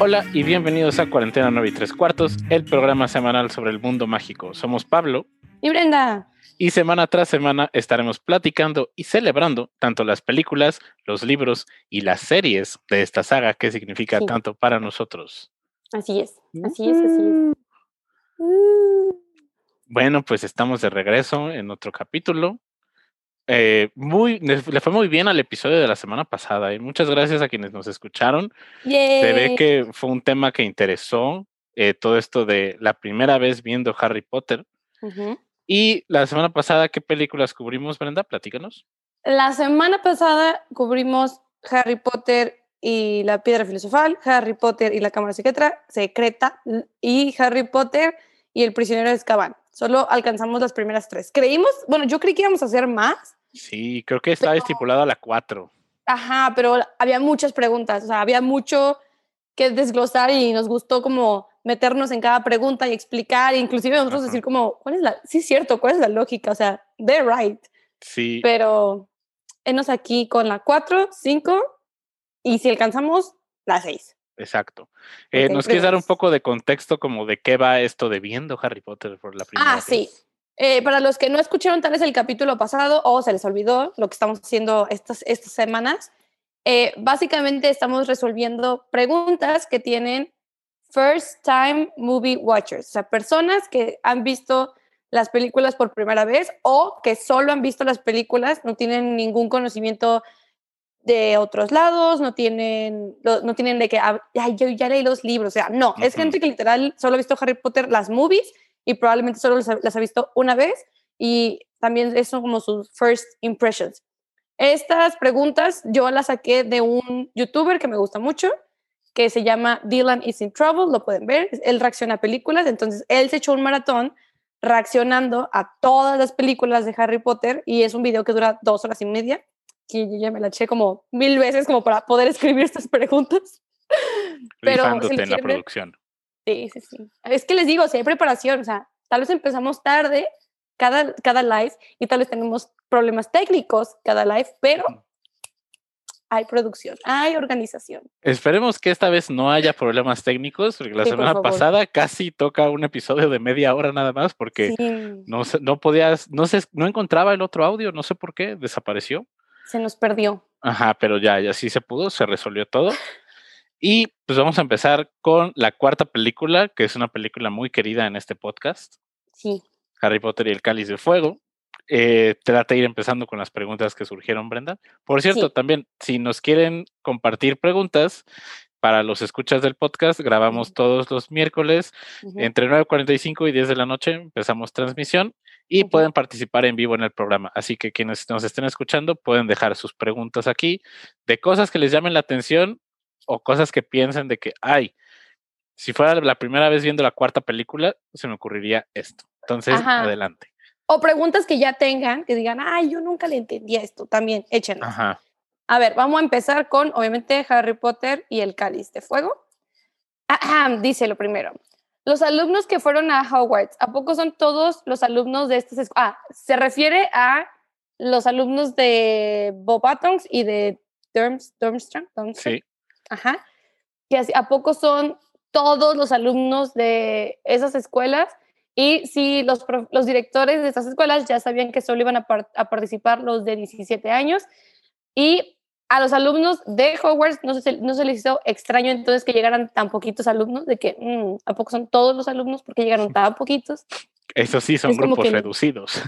Hola y bienvenidos a Cuarentena 9 y 3 cuartos, el programa semanal sobre el mundo mágico. Somos Pablo y Brenda. Y semana tras semana estaremos platicando y celebrando tanto las películas, los libros y las series de esta saga que significa tanto para nosotros. Así es, así es, así es. Bueno, pues estamos de regreso en otro capítulo. Eh, muy, le fue muy bien al episodio de la semana pasada. ¿eh? Muchas gracias a quienes nos escucharon. Se ve que fue un tema que interesó eh, todo esto de la primera vez viendo Harry Potter. Y la semana pasada, ¿qué películas cubrimos, Brenda? Platícanos. La semana pasada cubrimos Harry Potter y la piedra filosofal, Harry Potter y la cámara secreta, secreta y Harry Potter y el prisionero de Azkaban. Solo alcanzamos las primeras tres. Creímos, bueno, yo creí que íbamos a hacer más, Sí, creo que estaba estipulado a la 4. Ajá, pero había muchas preguntas, o sea, había mucho que desglosar y nos gustó como meternos en cada pregunta y explicar, inclusive nosotros decir como, ¿cuál es la, sí es cierto, cuál es la lógica? O sea, they're right. Sí. Pero enos aquí con la 4, 5 y si alcanzamos, la 6. Exacto. Eh, ¿Nos quieres dar un poco de contexto como de qué va esto de viendo Harry Potter por la primera ah, vez? Ah, sí. Eh, para los que no escucharon tal vez el capítulo pasado o se les olvidó lo que estamos haciendo estas, estas semanas, eh, básicamente estamos resolviendo preguntas que tienen first time movie watchers, o sea, personas que han visto las películas por primera vez o que solo han visto las películas, no tienen ningún conocimiento de otros lados, no tienen, no tienen de que, ay, yo ya leí los libros, o sea, no, es gente que literal solo ha visto Harry Potter, las movies, y probablemente solo las ha visto una vez y también eso como sus first impressions. Estas preguntas yo las saqué de un youtuber que me gusta mucho, que se llama Dylan is in Trouble, lo pueden ver, él reacciona a películas, entonces él se echó un maratón reaccionando a todas las películas de Harry Potter y es un video que dura dos horas y media, que yo ya me la eché como mil veces como para poder escribir estas preguntas. Pero en la producción. Sí, sí, sí. Es que les digo, si hay preparación, o sea, tal vez empezamos tarde cada, cada live y tal vez tenemos problemas técnicos cada live, pero hay producción, hay organización. Esperemos que esta vez no haya problemas técnicos, porque la semana pasada casi toca un episodio de media hora nada más, porque no, no podías, no, se, no encontraba el otro audio, no sé por qué, desapareció. Se nos perdió. Ajá, pero ya, ya sí se pudo, se resolvió todo. Y pues vamos a empezar con la cuarta película, que es una película muy querida en este podcast. Sí. Harry Potter y el Cáliz de Fuego. Eh, trata de ir empezando con las preguntas que surgieron, Brenda. Por cierto, también, si nos quieren compartir preguntas para los escuchas del podcast, grabamos todos los miércoles entre 9.45 y 10 de la noche, empezamos transmisión y pueden participar en vivo en el programa. Así que quienes nos estén escuchando pueden dejar sus preguntas aquí de cosas que les llamen la atención o cosas que piensen de que, ay, si fuera la primera vez viendo la cuarta película, se me ocurriría esto. Entonces, adelante. O preguntas que ya tengan, que digan, ay, yo nunca le entendía esto, también échenlas. A ver, vamos a empezar con, obviamente, Harry Potter y el cáliz de fuego. dice lo primero. Los alumnos que fueron a Hogwarts, ¿a poco son todos los alumnos de estas escuelas? Ah, se refiere a los alumnos de Bob Buttons y de Durmstrang. Sí. Ajá. Que a poco son todos los alumnos de esas escuelas y si los, los directores de estas escuelas ya sabían que solo iban a, participar los de 17 años y a los alumnos de Hogwarts no se, no se les hizo extraño entonces que llegaran tan poquitos alumnos, de que mm, a poco son todos los alumnos porque llegaron tan poquitos. Eso sí, son grupos reducidos.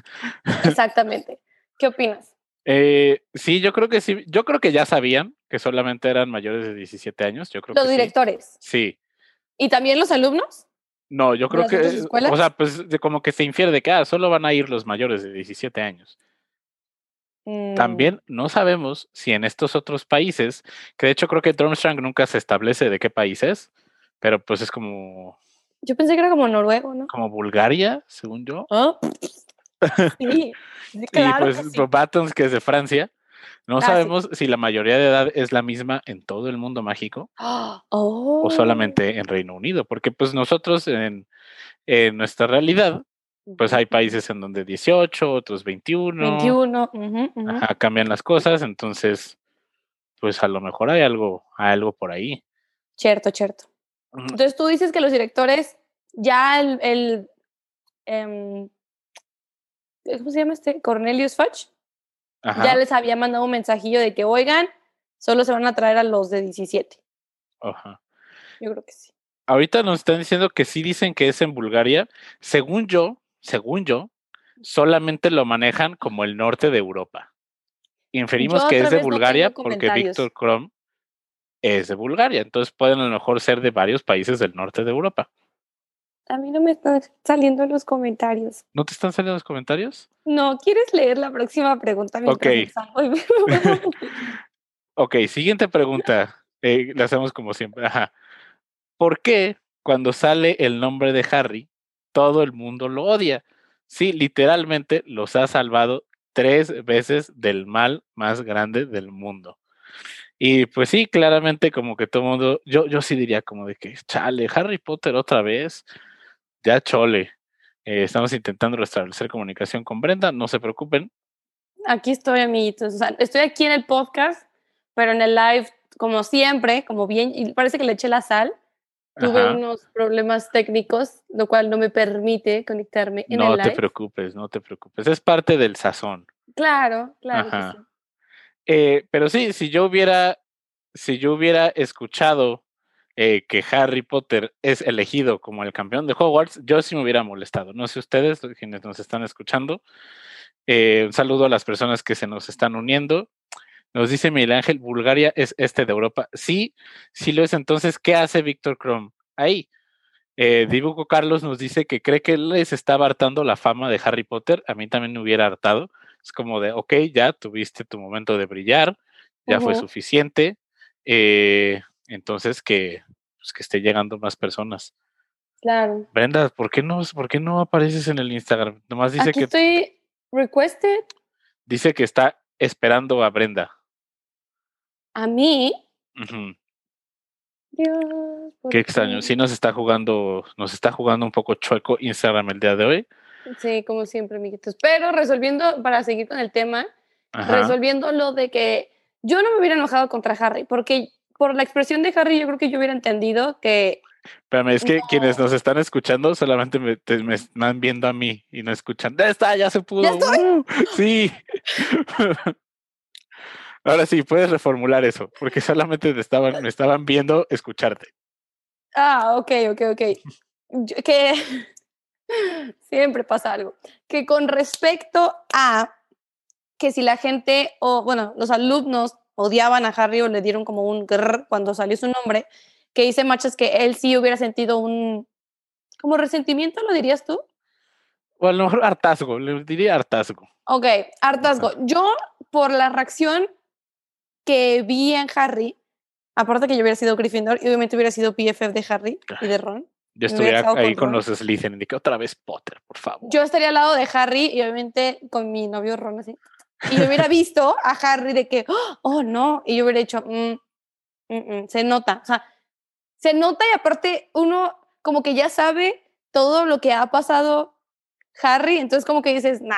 Exactamente. ¿Qué opinas? Eh, sí, yo creo que sí. Yo creo que ya sabían que solamente eran mayores de 17 años. Yo creo los directores. Sí. ¿Y también los alumnos? No, yo creo que, o sea, pues de como que se infiere de que ah, solo van a ir los mayores de 17 años. Mm. También no sabemos si en estos otros países, que de hecho creo que Durmstrang nunca se establece de qué país es, pero pues es como... Yo pensé que era como noruego, ¿no? Como Bulgaria, según yo. ¿Oh? Sí, claro y pues Batons, que es de Francia. No ah, sabemos si la mayoría de edad es la misma en todo el mundo mágico o solamente en Reino Unido, porque pues nosotros en, nuestra realidad, pues hay países en donde 18, otros 21. 21. cambian las cosas, entonces, pues a lo mejor hay algo, hay algo por ahí. Cierto, cierto. Entonces tú dices que los directores ya el, el em, ¿cómo se llama este? Cornelius Fudge. Ya les había mandado un mensajillo de que, oigan, solo se van a traer a los de 17. Ajá. Yo creo que sí. Ahorita nos están diciendo que sí dicen que es en Bulgaria. Según yo, según yo, solamente lo manejan como el norte de Europa. Inferimos que es de Bulgaria porque Víctor Krom es de Bulgaria. Entonces pueden a lo mejor ser de varios países del norte de Europa. A mí no me están saliendo los comentarios. ¿No te están saliendo los comentarios? No, ¿quieres leer la próxima pregunta? Ok. ok, siguiente pregunta. Eh, la hacemos como siempre. Ajá. ¿Por qué cuando sale el nombre de Harry, todo el mundo lo odia? Sí, literalmente los ha salvado tres veces del mal más grande del mundo. Y pues sí, claramente como que todo el mundo, yo, yo sí diría como de que, chale, Harry Potter otra vez, ya chole. Eh, estamos intentando restablecer comunicación con Brenda, no se preocupen. Aquí estoy, amiguitos. O sea, estoy aquí en el podcast, pero en el live, como siempre, como bien, y parece que le eché la sal. Tuve unos problemas técnicos, lo cual no me permite conectarme en no el live. No te preocupes, no te preocupes. Es parte del sazón. Claro, claro. Eh, pero sí, si yo hubiera, si yo hubiera escuchado eh, que Harry Potter es elegido como el campeón de Hogwarts, yo sí me hubiera molestado. No sé ustedes, quienes nos están escuchando. Eh, un saludo a las personas que se nos están uniendo. Nos dice Miguel Ángel, Bulgaria es este de Europa. Sí, sí lo es. Entonces, ¿qué hace Víctor Krom ahí? Eh, Dibujo Carlos nos dice que cree que les estaba hartando la fama de Harry Potter. A mí también me hubiera hartado. Es como de, ok, ya tuviste tu momento de brillar, ya fue suficiente. Eh, entonces que, pues, que esté llegando más personas. Claro. Brenda, ¿por qué no, por qué no apareces en el Instagram? Nomás dice Aquí que. Estoy requested. Dice que está esperando a Brenda. ¿A mí? Dios. Qué extraño. Sí nos está jugando, nos está jugando un poco chueco Instagram el día de hoy. Sí, como siempre, amiguitos. Pero resolviendo, para seguir con el tema, resolviendo lo de que yo no me hubiera enojado contra Harry, porque por la expresión de Harry, yo creo que yo hubiera entendido que. Pero es que quienes nos están escuchando solamente me, están viendo a mí y no escuchan. ¡Ya está! ¡Ya se pudo! ¡Uh! sí. Ahora sí, puedes reformular eso, porque solamente te estaban, me estaban viendo escucharte. Ah, ok, ok, ok. que siempre pasa algo. Que con respecto a que si la gente o, bueno, los alumnos odiaban a Harry o le dieron como un grrr cuando salió su nombre, que dice Machas que él sí hubiera sentido un, como resentimiento, ¿lo dirías tú? O a lo mejor hartazgo, le diría hartazgo. Ok, hartazgo. Yo, por la reacción que vi en Harry, aparte que yo hubiera sido Gryffindor y obviamente hubiera sido PFF de Harry y de Ron. Yo estuviera ahí con, los Slytherin, que otra vez Potter, por favor. Yo estaría al lado de Harry y obviamente con mi novio Ron así y yo hubiera visto a Harry de que, oh no, y yo hubiera dicho, mm, mm, mm", se nota, o sea, se nota y aparte uno como que ya sabe todo lo que ha pasado Harry, entonces como que dices, nah.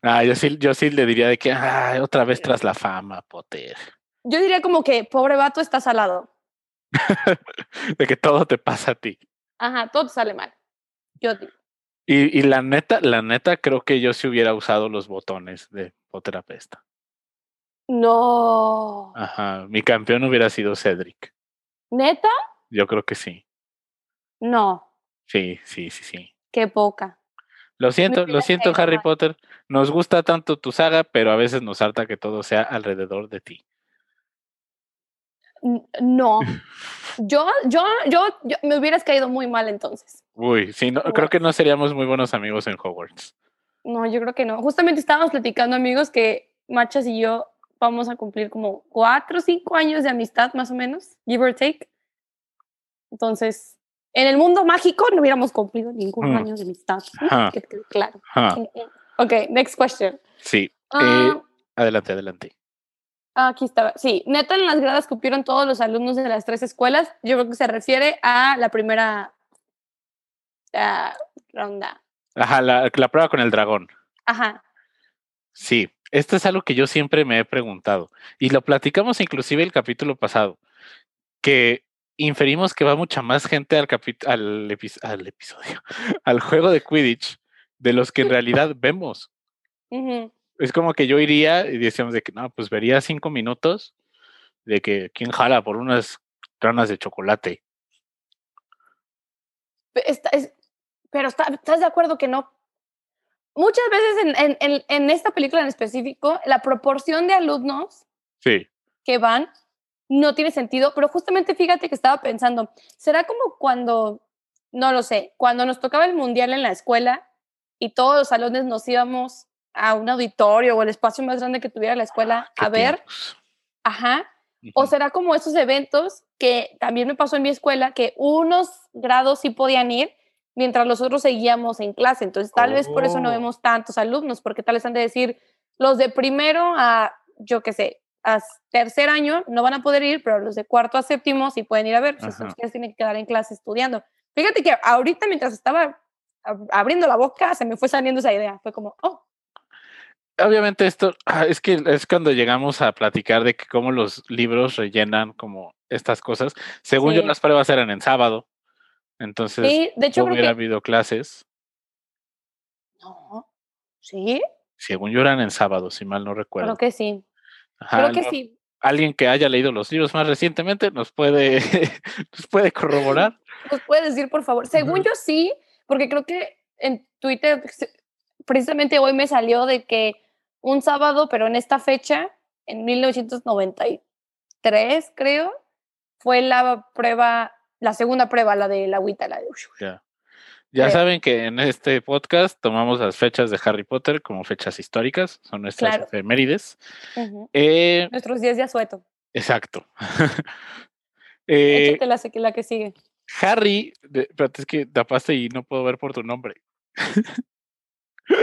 Ah, yo sí, yo sí le diría de que, otra vez tras la fama, Potter. Yo diría como que, pobre vato, estás al lado. de que todo te pasa a ti. Ajá, todo te sale mal. Yo digo. Y, y, la neta, la neta, creo que yo sí hubiera usado los botones de Poterapesta. No. Ajá, mi campeón hubiera sido Cedric. ¿Neta? Yo creo que sí. No. Sí, sí, sí, sí. Qué poca. Lo siento, lo siento, Harry Potter. Nos gusta tanto tu saga, pero a veces nos harta que todo sea alrededor de ti. No. Yo, yo, yo, me hubieras caído muy mal entonces. Uy, sí, no, creo que no seríamos muy buenos amigos en Hogwarts. No, yo creo que no. Justamente estábamos platicando, amigos, que Machas y yo vamos a cumplir como cuatro o cinco años de amistad, más o menos, give or take. Entonces, en el mundo mágico no hubiéramos cumplido ningún mm. año de amistad. claro. Ok, next question. Sí. Eh, ah. adelante, adelante. Ah, aquí estaba. Sí, neta en las gradas cupieron todos los alumnos de las tres escuelas. Yo creo que se refiere a la primera uh, ronda. Ajá, la, la, prueba con el dragón. Ajá. Sí, esto es algo que yo siempre me he preguntado. Y lo platicamos inclusive el capítulo pasado. Que inferimos que va mucha más gente al, al, al episodio, al juego de Quidditch de los que en realidad vemos. Es como que yo iría y decíamos de que no, pues vería cinco minutos de que quién jala por unas ranas de chocolate. Pero estás de acuerdo que no. Muchas veces en, en, en, esta película en específico, la proporción de alumnos sí. que van no tiene sentido, pero justamente fíjate que estaba pensando, ¿será como cuando, no lo sé, cuando nos tocaba el mundial en la escuela y todos los salones nos íbamos a un auditorio o el espacio más grande que tuviera la escuela a ver? Ajá. O será como esos eventos que también me pasó en mi escuela, que unos grados sí podían ir, mientras los otros seguíamos en clase. Entonces, tal vez por eso no oh. vemos tantos alumnos, porque tal vez han de decir, los de primero a, yo qué sé, a tercer año no van a poder ir, pero los de cuarto a séptimo sí pueden ir a ver, pues ustedes tienen que quedar en clase estudiando. Fíjate que ahorita mientras estaba abriendo la boca se me fue saliendo esa idea, fue como, oh. Obviamente esto ah, es que es cuando llegamos a platicar de que cómo los libros rellenan como estas cosas. Según yo las pruebas eran en sábado, entonces sí, de hecho, hubiera habido clases. No, ¿sí? Según yo eran en sábado, si mal no recuerdo. Creo que sí. Creo que sí. Alguien que haya leído los libros más recientemente nos puede, nos puede corroborar. Nos puede decir, por favor. Según yo sí, porque creo que en Twitter, precisamente hoy me salió de que un sábado, pero en esta fecha, en 1993, creo, fue la prueba, la segunda prueba, la de la agüita, la de... Ya saben que en este podcast tomamos las fechas de Harry Potter como fechas históricas, son nuestras efemérides. Eh, Nuestros días de asueto. Exacto. eh, Échate la, la que sigue. Harry, espérate, es que tapaste y no puedo ver por tu nombre.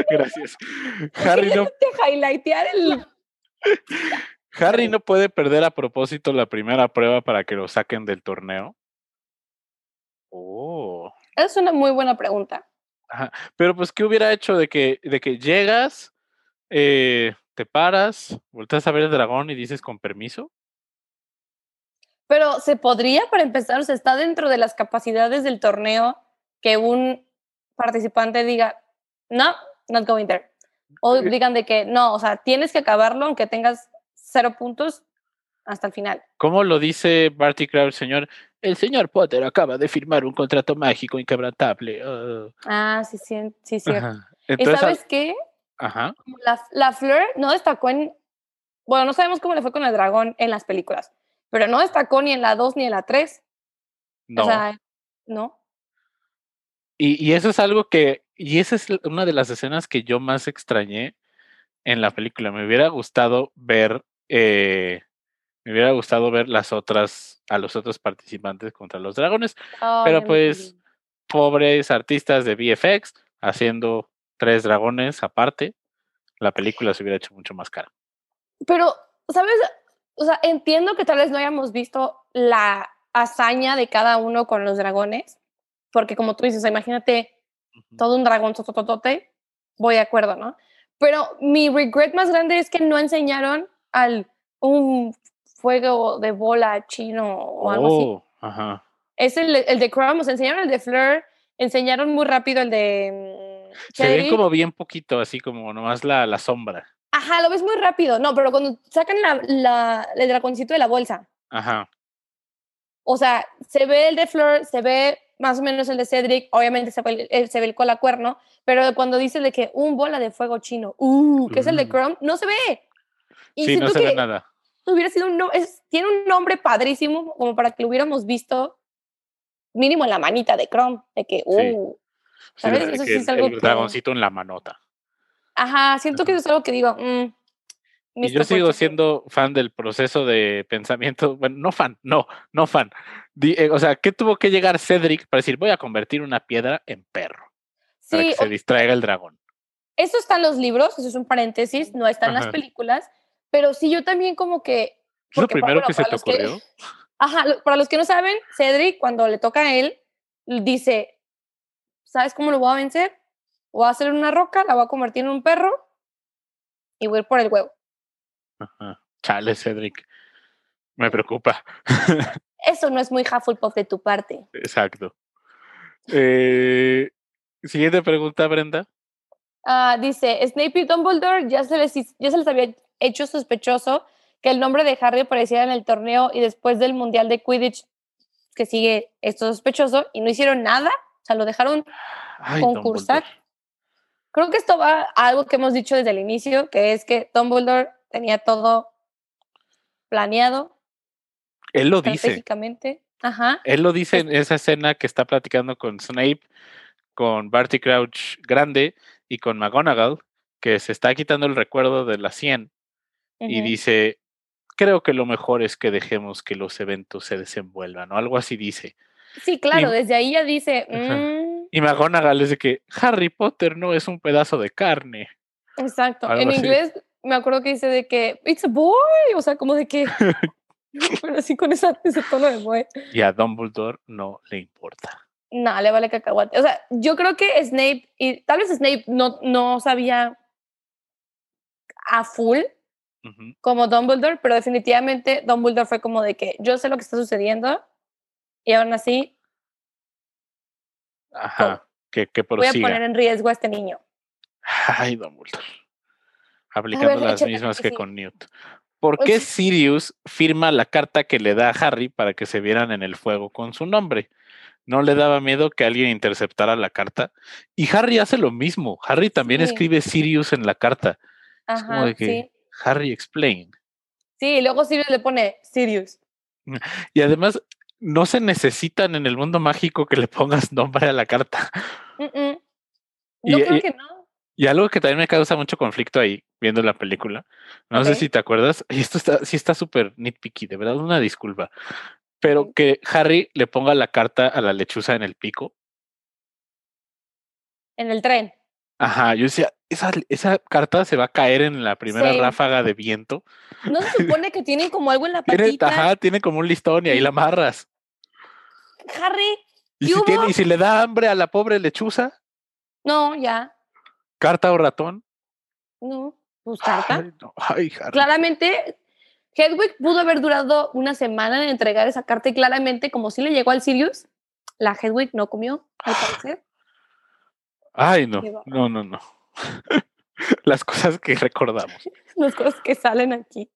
Gracias. Harry no... el... Harry no puede perder a propósito la primera prueba para que lo saquen del torneo. Oh. Es una muy buena pregunta. Pero pues, ¿qué hubiera hecho de que, de que llegas, eh, te paras, volteas a ver el dragón y dices con permiso? Pero se podría, para empezar, o sea, está dentro de las capacidades del torneo que un participante diga, no, not going there. O eh digan de que no, o sea, tienes que acabarlo aunque tengas cero puntos hasta el final. ¿Cómo lo dice Barty Crouch, señor? El señor Potter acaba de firmar un contrato mágico inquebrantable. Oh. Ah, sí, sí, sí. ¿Y sabes qué? Ajá. La, la Fleur no destacó en. Bueno, no sabemos cómo le fue con el dragón en las películas, pero no destacó ni en la 2 ni en la 3. No. O sea, no. Y, y, eso es algo que. Y esa es una de las escenas que yo más extrañé en la película. Me hubiera gustado ver. Eh, me hubiera gustado ver las otras, a los otros participantes contra los dragones, pero pues pobres artistas de VFX haciendo tres dragones aparte, la película se hubiera hecho mucho más cara. Pero, ¿sabes? O sea, entiendo que tal vez no hayamos visto la hazaña de cada uno con los dragones, porque como tú dices, imagínate todo un dragón tototote, voy de acuerdo, ¿no? Pero mi regret más grande es que no enseñaron al un fuego de bola chino o algo así. Oh, ajá. Es el, el de Chrome, enseñaron el de Fleur, enseñaron muy rápido el de... Mm, Se ven como bien poquito, así como nomás la, la sombra. Ajá, lo ves muy rápido. No, pero cuando sacan la, la, el dragoncito de la bolsa. Ajá. O sea, se ve el de Fleur, se ve más o menos el de Cedric, obviamente se ve el, se ve el colacuerno, pero cuando dice de que un bola de fuego chino, uh, que es el de Chrome, no se ve. Y sí, no se ve nada hubiera sido un no, es, tiene un nombre padrísimo como para que lo hubiéramos visto mínimo en la manita de Chrome, de que, uh, ¿sabes? eso sí es algo el dragoncito en la manota. Ajá, siento que eso es algo que digo, mm, y yo sigo siendo fan del proceso de pensamiento, bueno, no fan, no, no fan. Eh, o sea, ¿qué tuvo que llegar Cedric para decir, voy a convertir una piedra en perro? para que se distraiga el dragón. Eso está en los libros, eso es un paréntesis, no está en las películas, pero sí, yo también como que... ¿Es lo primero que se te ocurrió? ajá, para los que no saben, Cedric, cuando le toca a él, dice, ¿sabes cómo lo voy a vencer? Voy a hacer una roca, la voy a convertir en un perro y voy a ir por el huevo. Ajá. Chale, Cedric. Me preocupa. Eso no es muy Hufflepuff de tu parte. Exacto. Eh, siguiente pregunta, Brenda. Ah, dice, Snape y Dumbledore ya se, les, ya se les había hecho sospechoso que el nombre de Harry apareciera en el torneo y después del Mundial de Quidditch que sigue esto sospechoso y no hicieron nada, o sea, lo dejaron concursar. Creo que esto va a algo que hemos dicho desde el inicio, que es que Dumbledore tenía todo planeado. Él lo dice. Ajá. Él lo dice en esa escena que está platicando con Snape, con Barty Crouch grande y con McGonagall, que se está quitando el recuerdo de la 100 y dice, creo que lo mejor es que dejemos que los eventos se desenvuelvan, o algo así dice. Sí, claro, desde ahí ya dice... Mm". Y McGonagall es de que Harry Potter no es un pedazo de carne. Exacto. en inglés me acuerdo que dice de que, it's a boy, o sea, como de que... Pero así con ese tono de boy. Y a Dumbledore no le importa. No, le vale cacahuate. O sea, yo creo que Snape, y tal vez Snape no, no sabía a full como Dumbledore, pero definitivamente Dumbledore fue como de que yo sé lo que está sucediendo y aún así. Ajá, que, que Voy a poner en riesgo a este niño. Ay, Dumbledore. Aplicando las mismas que con Newt. ¿Por qué Sirius firma la carta que le da a Harry para que se vieran en el fuego con su nombre? No le daba miedo que alguien interceptara la carta. Y Harry hace lo mismo. Harry también escribe Sirius en la carta. es como de que Harry explain. Sí, y luego Sirius le pone Sirius. Y además, no se necesitan en el mundo mágico que le pongas nombre a la carta. Yo creo que no. Y algo que también me causa mucho conflicto ahí, viendo la película, no sé si te acuerdas, y esto está, sí está súper nitpicky, de verdad, una disculpa, pero que Harry le ponga la carta a la lechuza en el pico. En el tren. Ajá, yo decía, esa, esa carta se va a caer en la primera ráfaga de viento. ¿No se supone que tiene como algo en la patita? Tiene, ajá, tiene como un listón y ahí la amarras. Harry. ¿Y si, tiene, ¿Y si le da hambre a la pobre lechuza? No, ya. ¿Carta o ratón? No, pues carta. Claramente, Hedwig pudo haber durado una semana en entregar esa carta y claramente, como si le llegó al Sirius, la Hedwig no comió, al parecer. Ay, no, no, no, no. Las cosas que recordamos. Las cosas que salen aquí.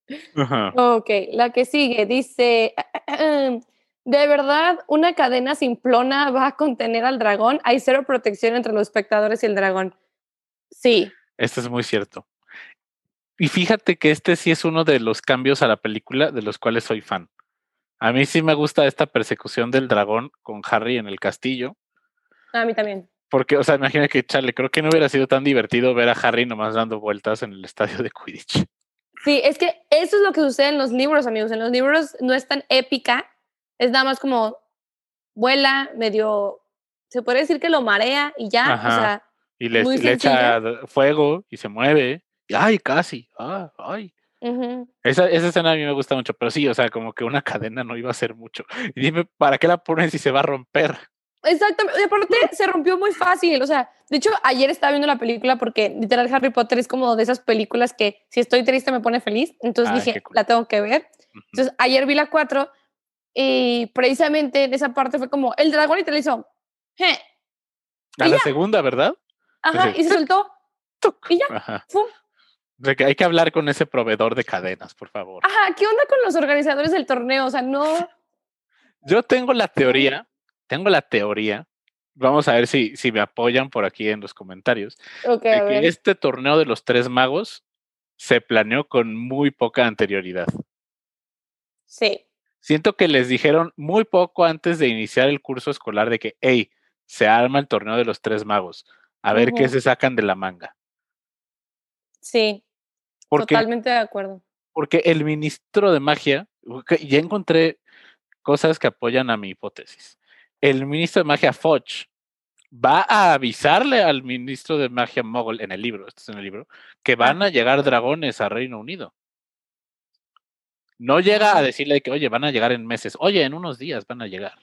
Ok, la que sigue dice, ¿de verdad una cadena simplona va a contener al dragón? Hay cero protección entre los espectadores y el dragón. Sí. Esto es muy cierto. Y fíjate que este sí es uno de los cambios a la película de los cuales soy fan. A mí sí me gusta esta persecución del dragón con Harry en el castillo. A mí también. Porque, o sea, imagina que, Charlie, creo que no hubiera sido tan divertido ver a Harry nomás dando vueltas en el estadio de Quidditch. Sí, es que eso es lo que sucede en los libros, amigos. En los libros no es tan épica, es nada más como vuela, medio, se puede decir que lo marea y ya, o sea, y le, echa fuego y se mueve. Y, ay, casi. Ah, ay. esa, esa escena a mí me gusta mucho, pero sí, o sea, como que una cadena no iba a ser mucho. Y dime, ¿para qué la ponen si se va a romper? Exactamente, y aparte se rompió muy fácil, o sea, de hecho ayer estaba viendo la película porque literal Harry Potter es como de esas películas que si estoy triste me pone feliz, entonces dije, la tengo que ver. Entonces ayer vi la 4 y precisamente en esa parte fue como, el dragón y te lo hizo, A la segunda, ¿verdad? Ajá, y se soltó. Y ya. Hay que hablar con ese proveedor de cadenas, por favor. Ajá, ¿qué onda con los organizadores del torneo? O sea, no. Yo tengo la teoría, tengo la teoría. Vamos a ver si, si me apoyan por aquí en los comentarios. Okay, de que este torneo de los tres magos se planeó con muy poca anterioridad. Sí. Siento que les dijeron muy poco antes de iniciar el curso escolar de que, hey, se arma el torneo de los tres magos a ver qué se sacan de la manga. Sí, totalmente de acuerdo. Porque el ministro de magia, ya encontré cosas que apoyan a mi hipótesis. El ministro de magia Foch va a avisarle al ministro de magia Mogul en el libro, esto es en el libro, que van a llegar dragones a Reino Unido. No llega a decirle que, oye, van a llegar en meses, oye, en unos días van a llegar.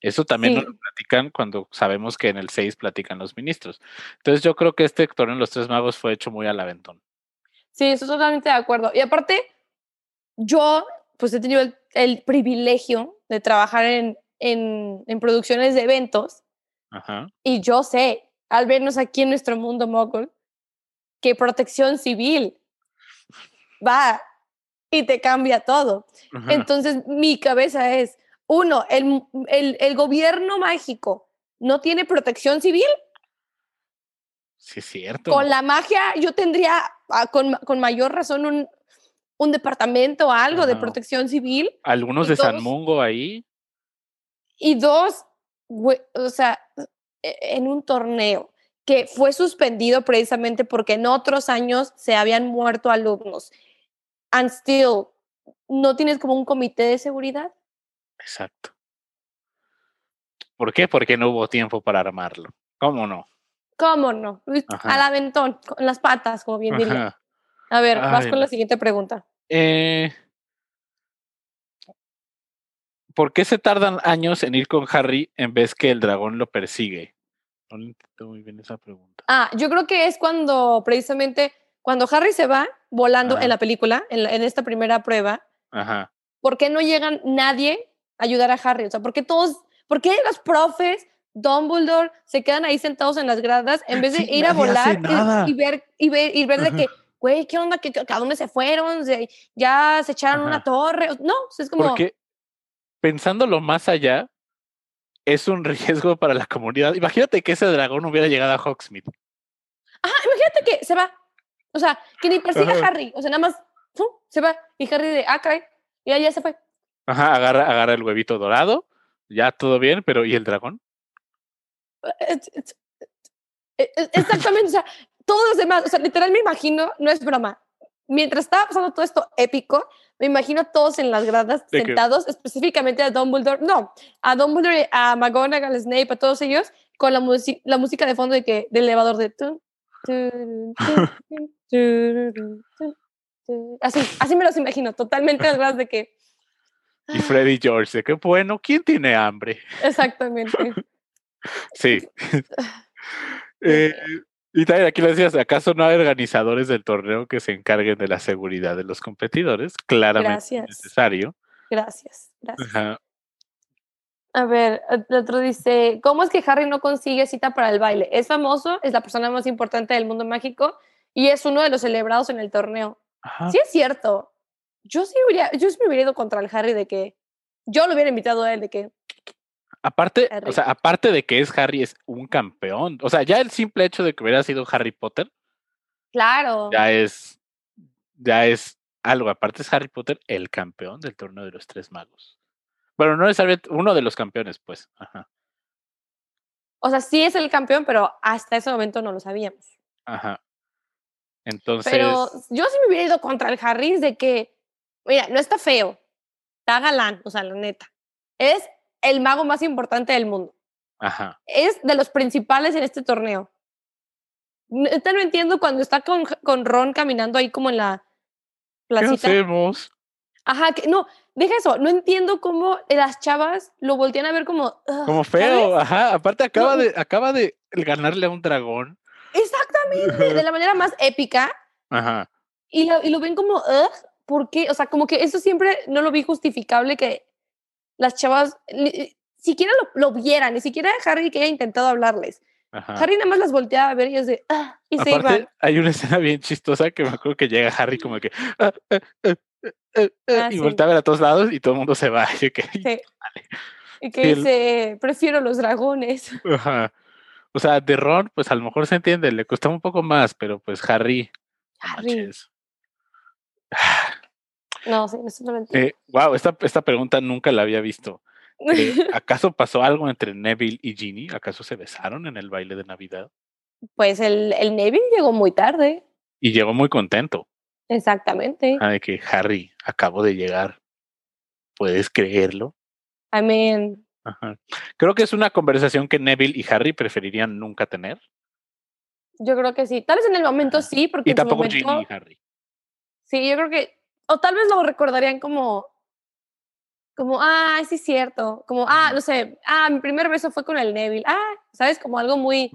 Eso también nos lo platican cuando sabemos que en el 6 platican los ministros. Entonces yo creo que este torneo en los tres magos fue hecho muy al aventón. Sí, estoy totalmente de acuerdo. Y aparte, yo, pues he tenido el, privilegio de trabajar en, en, en, producciones de eventos. Ajá. Y yo sé, al menos aquí en nuestro mundo mogul, que protección civil va y te cambia todo. Entonces, mi cabeza es, uno, el, el, el, gobierno mágico no tiene protección civil. Sí, es cierto. Con la magia yo tendría ah, con, con mayor razón un, un departamento, algo de protección civil. Algunos de San Mungo ahí. Y dos, o sea, e, en un torneo que fue suspendido precisamente porque en otros años se habían muerto alumnos. And still, ¿no tienes como un comité de seguridad? Exacto. ¿Por qué? Porque no hubo tiempo para armarlo. ¿Cómo no? ¿Cómo no? Al aventón, con las patas, como bien diría. A ver, vas con la siguiente pregunta. Eh, ¿Por qué se tardan años en ir con Harry en vez que el dragón lo persigue? No entiendo muy bien esa pregunta. Ah, yo creo que es cuando precisamente, cuando Harry se va volando en la película, en, esta primera prueba, Ajá. ¿por qué no llegan nadie a ayudar a Harry? O sea, ¿por qué todos, por qué los profes, Dumbledore, se quedan ahí sentados en las gradas en vez de ir a volar y, ver, y ver, y ver de que güey, ¿qué onda? ¿A dónde se fueron? ¿Ya se echaron una torre? No, es como... Porque pensándolo más allá, es un riesgo para la comunidad. Imagínate que ese dragón hubiera llegado a Hogsmeade. Ajá, imagínate que se va. O sea, que ni persigue a Harry. O sea, nada más se va. Y Harry de, ah, caray. Y ya se fue. Ajá, agarra, agarra el huevito dorado. Ya todo bien, pero ¿y el dragón? E, e, exactamente. o sea, todos los demás, o sea, literal me imagino, no es broma. Mientras estaba pasando todo esto épico, me imagino todos en las gradas sentados, específicamente a Dumbledore, no, a Dumbledore, a McGonagall, a Snape, a todos ellos, con la, la música de fondo de que, del elevador de... así, así me los imagino, totalmente las gradas de que... Y Freddy George, de que bueno, ¿quién tiene hambre? Exactamente. sí. eh, y también aquí le decías, ¿acaso no hay organizadores del torneo que se encarguen de la seguridad de los competidores? Claramente es necesario. Gracias, gracias. A ver, el otro dice, ¿cómo es que Harry no consigue cita para el baile? Es famoso, es la persona más importante del mundo mágico y es uno de los celebrados en el torneo. Sí es cierto. Yo sí, hubiera, yo sí me hubiera ido contra el Harry de que yo lo hubiera invitado a él de que Aparte, o sea, aparte de que es Harry, es un campeón. O sea, ya el simple hecho de que hubiera sido Harry Potter. Claro. Ya es. Ya es algo. Aparte es Harry Potter el campeón del torneo de los tres magos. Bueno, no es uno de los campeones, pues. Ajá. O sea, sí es el campeón, pero hasta ese momento no lo sabíamos. Ajá. Entonces. Pero yo sí me hubiera ido contra el Harry de que, mira, no está feo, está galán, o sea, la neta. Es el mago más importante del mundo. Ajá. Es de los principales en este torneo. No, no entiendo cuando está con, con Ron caminando ahí como en la placita. ¿Qué hacemos? Ajá, que, no, deja eso. No entiendo cómo las chavas lo voltean a ver como. como feo, ajá. Aparte, acaba, de, acaba de ganarle a un dragón. Exactamente, de la manera más épica. Ajá. Y lo, y lo ven como, ¿por qué? O sea, como que eso siempre no lo vi justificable que las chavas ni siquiera lo, vieran, ni siquiera Harry que haya intentado hablarles. Harry nada más las volteaba a ver y es de, ah, y se iban. Hay una escena bien chistosa que me acuerdo que llega Harry como que, ah, ah, ah, y voltea a ver a todos lados y todo el mundo se va. Y, que, y que dice, prefiero los dragones. O sea, de Ron, pues a lo mejor se entiende, le costaba un poco más, pero pues Harry. Harry. No, sí, entiendo. Eh, wow, esta, esta pregunta nunca la había visto. Eh, ¿Acaso pasó algo entre Neville y Ginny? ¿Acaso se besaron en el baile de Navidad? Pues el, el Neville llegó muy tarde. Y llegó muy contento. Exactamente. Ah, de que Harry, acabo de llegar. ¿Puedes creerlo? Amén. Ajá. Creo que es una conversación que Neville y Harry preferirían nunca tener. Yo creo que sí. Tal vez en el momento sí, porque. Y tampoco Ginny y Harry. Sí, yo creo que o tal vez lo recordarían como, como, ah, sí es cierto, como, ah, no sé, ah, mi primer beso fue con el Neville, ah, ¿sabes? Como algo muy...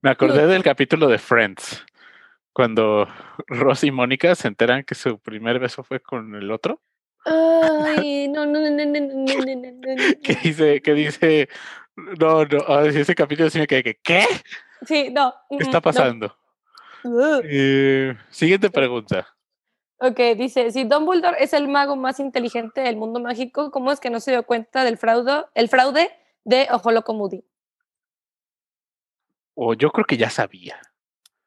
Me acordé del capítulo de Friends, Cuando Ross y Mónica se enteran que su primer beso fue con el otro. Ay, no, no, no, no, no, no, no, no, no. Que dice, que dice, no, no, ah, ese capítulo sí me quedé que, ¿qué? Sí, no. ¿Qué está pasando? Uh. Eh, siguiente pregunta. Ok, dice, si Dumbledore es el mago más inteligente del mundo mágico, ¿cómo es que no se dio cuenta del fraude, el fraude de Ojo Loco Moody? O yo creo que ya sabía.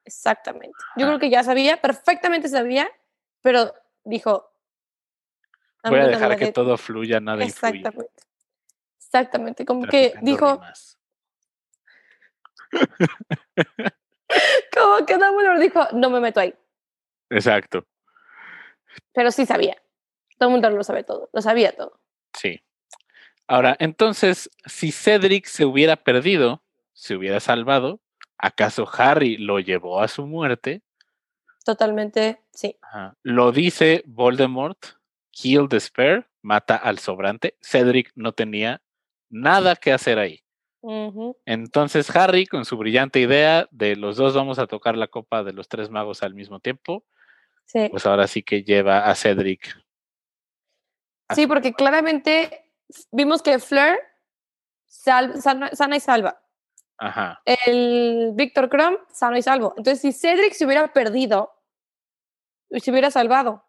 Exactamente. Yo Ajá. creo que ya sabía, perfectamente sabía, pero dijo... "I'm Voy a dejar que it". todo fluya, nada influye. Exactamente. Exactamente, como que dijo, rimas. como que Dumbledore dijo, no me meto ahí, Exacto, pero sí sabía. Dumbledore lo sabe todo, lo sabía todo. sí. Ahora, entonces, si Cedric se hubiera perdido, se hubiera salvado, ¿acaso Harry lo llevó a su muerte? Totalmente, sí. Ajá. Lo dice Voldemort, kill the spare, mata al sobrante. Cedric no tenía nada que hacer ahí. Entonces Harry, con su brillante idea de los dos vamos a tocar la copa de los tres magos al mismo tiempo, Sí. pues ahora sí que lleva a Cedric. Sí, porque claramente vimos que Fleur sal- sana, sana y salva. Ajá. El Víctor Crumb sano y salvo. Entonces, si Cedric se hubiera perdido, se hubiera salvado,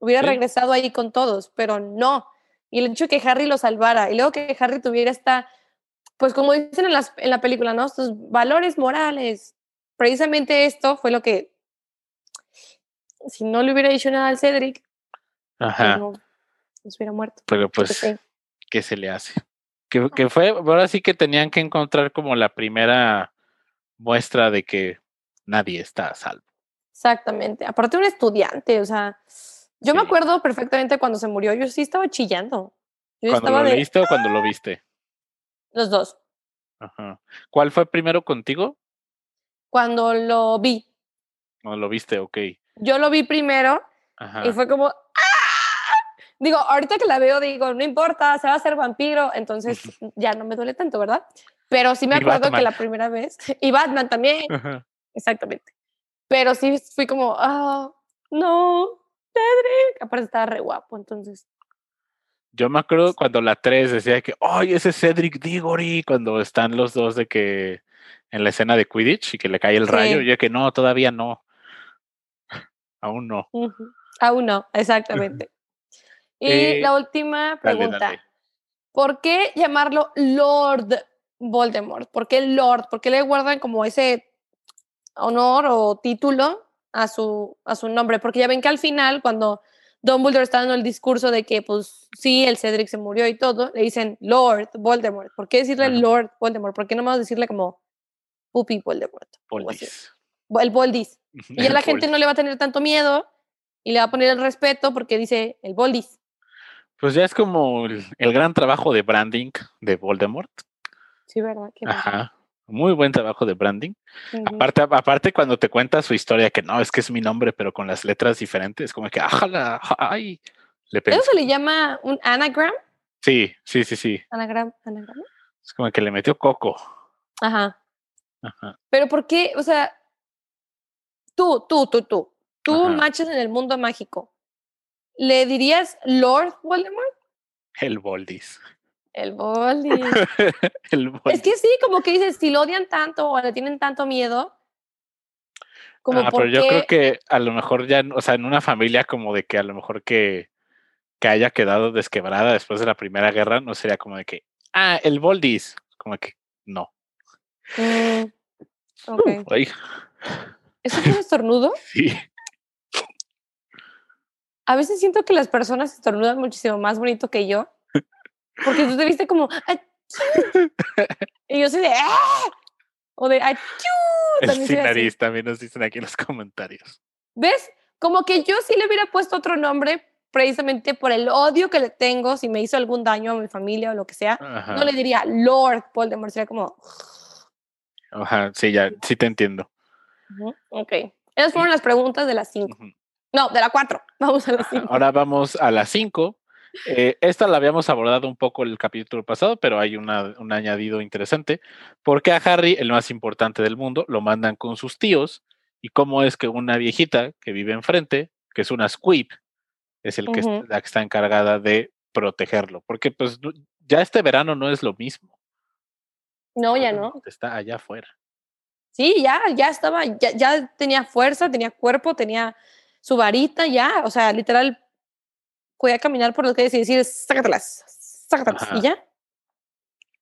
hubiera Sí. regresado ahí con todos, pero no. Y el hecho de que Harry lo salvara y luego que Harry tuviera esta, pues como dicen en, las, en la película, ¿no? Estos valores morales. Precisamente esto fue lo que, si no le hubiera dicho nada al Cedric, pues Ajá. no, no se hubiera muerto. Pero pues. ¿qué se le hace? Que, que fue, ahora sí que tenían que encontrar como la primera muestra de que nadie está a salvo. Exactamente. Aparte un estudiante, o sea, yo me acuerdo perfectamente cuando se murió, yo sí estaba chillando. Yo ¿Cuando estaba lo de leíste o cuando lo viste? los dos. Ajá. ¿Cuál fue primero contigo? Cuando lo vi, ¿No lo viste? Ok. Yo lo vi primero Ajá. y fue como ¡ah! Digo, ahorita que la veo digo, no importa, se va a hacer vampiro, entonces ya no me duele tanto, ¿verdad? Pero sí me acuerdo que la primera vez y Batman también, Ajá. exactamente. Pero sí fui como, ah, no, Cedric, aparte estaba re guapo, entonces Yo me acuerdo cuando la 3 decía que, ¡ay, ese es Cedric Diggory! Cuando están los dos de que en la escena de Quidditch y que le cae el rayo. Sí. Yo que no, todavía no. Aún no. Aún no, exactamente. Y Eh, la última pregunta. dale. ¿Por qué llamarlo Lord Voldemort? ¿Por qué Lord? ¿Por qué le guardan como ese honor o título a su, a su nombre? Porque ya ven que al final, cuando Dumbledore está dando el discurso de que, pues, sí, el Cedric se murió y todo, le dicen Lord Voldemort. ¿Por qué decirle Ajá. Lord Voldemort? ¿Por qué no más decirle como Puppy Voldemort? Poldis. El Voldis. Y ya la gente no le va a tener tanto miedo y le va a poner el respeto porque dice el Voldis. Pues ya es como el, el gran trabajo de branding de Voldemort. Sí, ¿verdad? Qué. Ajá. Muy buen trabajo de branding. Aparte, aparte cuando te cuenta su historia, que no, es que es mi nombre, pero con las letras diferentes, como que, ájala, ay. Le ¿Eso se le llama un anagram? Sí, sí, sí, sí. ¿Anagram? ¿Anagrama? Es como que le metió coco. Ajá. Ajá. Pero ¿por qué? O sea, tú, tú, tú, tú, tú Ajá. en el mundo mágico. ¿Le dirías Lord Voldemort? El Voldis. El Voldis. es que sí, como que dices, si lo odian tanto o le tienen tanto miedo, como Ah, pero yo creo que a lo mejor ya, o sea, en una familia como de que a lo mejor que, que haya quedado desquebrada después de la Primera Guerra, no sería como de que, ah, el Voldis. Como que, no. Mm, ok. Ay, ¿Eso fue un estornudo? sí. A veces siento que las personas estornudan muchísimo más bonito que yo. Porque tú te viste como. "Achú". Y yo soy de. "Ah", O de. "Achú", también sin así. nariz también nos dicen aquí en los comentarios. ¿Ves? Como que yo sí le hubiera puesto otro nombre precisamente por el odio que le tengo si me hizo algún daño a mi familia o lo que sea. Ajá. No le diría Lord Voldemort, sería como. Ajá, sí, ya, sí te entiendo. "Ujú, Ok. Esas fueron las preguntas de las cinco. No, de la cuatro. Vamos a las cinco. Ahora vamos a las 5. esta la habíamos abordado un poco el capítulo pasado, pero hay una- un añadido interesante. Porque a Harry, el más importante del mundo, lo mandan con sus tíos y cómo es que una viejita que vive enfrente, que es una squib, es el que la que está encargada de protegerlo, porque pues ya este verano no es lo mismo. No, ya no. Está allá afuera. Sí, ya, ya estaba, ya, ya tenía fuerza, tenía cuerpo, tenía su varita, ya, o sea, literal, podía caminar por lo que decir, decir, sácatelas, sácatelas, y ya.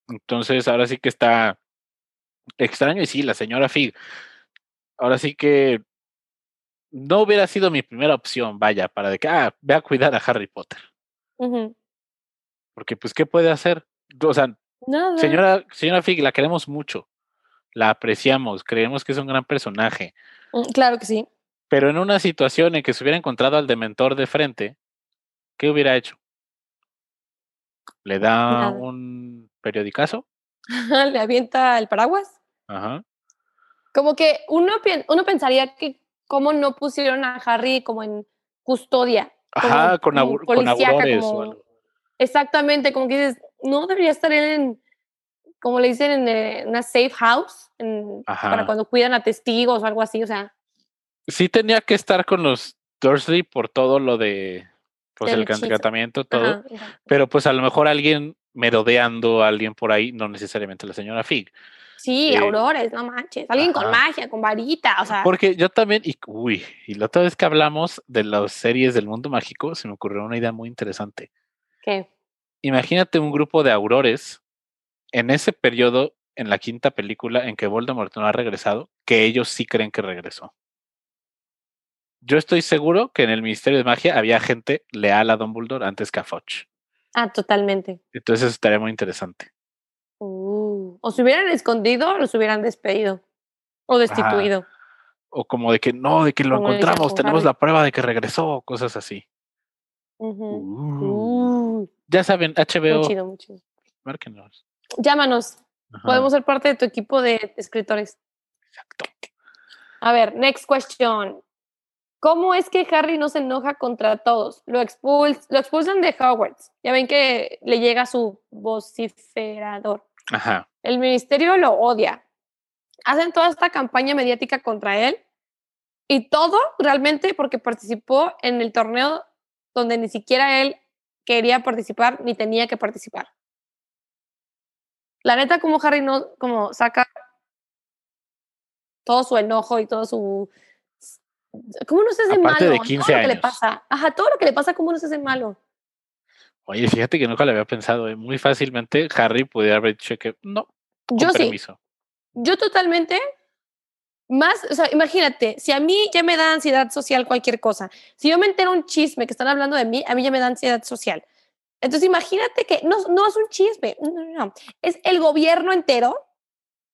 Entonces, ahora sí que está extraño, y sí, la señora Fig, ahora sí que no hubiera sido mi primera opción, vaya, para de que, ah, ve a cuidar a Harry Potter. Porque, pues, ¿qué puede hacer? O sea, señora, señora Fig, la queremos mucho, la apreciamos, creemos que es un gran personaje. Mm, claro que sí. Pero en una situación en que se hubiera encontrado al dementor de frente, ¿qué hubiera hecho? ¿Le da un periodicazo? ¿Le avienta el paraguas? Ajá. Como que uno, uno pensaría que cómo no pusieron a Harry como en custodia. Ajá, con, con aurores o algo. Exactamente, como que dices, no debería estar él en, como le dicen, en eh, una safe house, para cuando cuidan a testigos o algo así, o sea. Sí tenía que estar con los Dursley por todo lo de, pues el tratamiento, todo, pero pues a lo mejor alguien merodeando a alguien por ahí, no necesariamente la señora Fig. Sí, eh, aurores, no manches. Alguien con magia, con varita, o sea. Porque yo también, y uy, y la otra vez que hablamos de las series del mundo mágico, se me ocurrió una idea muy interesante. ¿Qué? Imagínate un grupo de aurores en ese periodo, en la quinta película, en que Voldemort no ha regresado, que ellos sí creen que regresó. Yo estoy seguro que en el Ministerio de Magia había gente leal a Dumbledore antes que a Foch. Ah, totalmente. Entonces estaría muy interesante. Uh, o se hubieran escondido o los hubieran despedido o destituido. O como de que no, de que lo encontramos, tenemos la prueba de que regresó, cosas así. Uh. Ya saben, HBO. Muy chido, muy chido. Llámanos. Podemos ser parte de tu equipo de escritores. Exacto. A ver, next question. ¿Cómo es que Harry no se enoja contra todos? Lo, expuls lo expulsan de Hogwarts. Ya ven que le llega su vociferador. Ajá. El ministerio lo odia. Hacen toda esta campaña mediática contra él y todo realmente porque participó en el torneo donde ni siquiera él quería participar ni tenía que participar. La neta, como Harry no, como saca todo su enojo y todo su... ¿Cómo no se hace malo? De 15 todo lo que le pasa. Ajá, todo lo que le pasa, ¿cómo no se hace malo? Oye, fíjate que nunca lo había pensado. ¿eh? Muy fácilmente Harry pudiera haber dicho que no. Yo sí. Yo totalmente más, o sea, imagínate, si a mí ya me da ansiedad social cualquier cosa, si yo me entero un chisme que están hablando de mí, a mí ya me da ansiedad social. Entonces imagínate que no, no es un chisme, no, no, es el gobierno entero